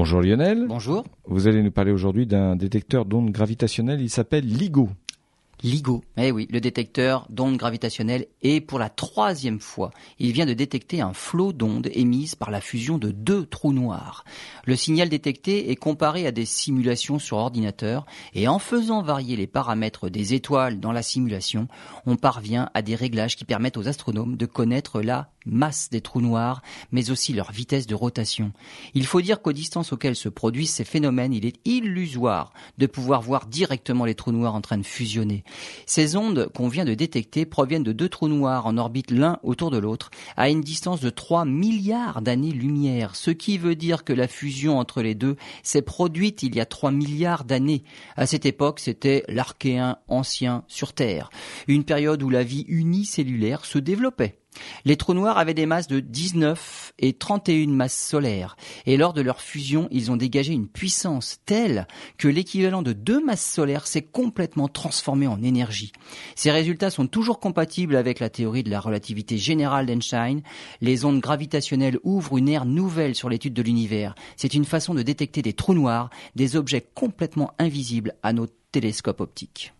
Bonjour Lionel. Bonjour. Vous allez nous parler aujourd'hui d'un détecteur d'ondes gravitationnelles, il s'appelle LIGO. LIGO. Eh oui, le détecteur d'ondes gravitationnelles et pour la troisième fois, il vient de détecter un flot d'ondes émises par la fusion de deux trous noirs. Le signal détecté est comparé à des simulations sur ordinateur et en faisant varier les paramètres des étoiles dans la simulation, on parvient à des réglages qui permettent aux astronomes de connaître la masse des trous noirs, mais aussi leur vitesse de rotation. Il faut dire qu'aux distances auxquelles se produisent ces phénomènes, il est illusoire de pouvoir voir directement les trous noirs en train de fusionner. Ces ondes qu'on vient de détecter proviennent de deux trous noirs en orbite l'un autour de l'autre à une distance de 3 milliards d'années-lumière, ce qui veut dire que la fusion entre les deux s'est produite il y a 3 milliards d'années. À cette époque, c'était l'archéen ancien sur Terre, une période où la vie unicellulaire se développait. Les trous noirs avaient des masses de 19 et 31 masses solaires, et lors de leur fusion, ils ont dégagé une puissance telle que l'équivalent de deux masses solaires s'est complètement transformé en énergie. Ces résultats sont toujours compatibles avec la théorie de la relativité générale d'Einstein. Les ondes gravitationnelles ouvrent une ère nouvelle sur l'étude de l'univers. C'est une façon de détecter des trous noirs, des objets complètement invisibles à nos télescopes optiques.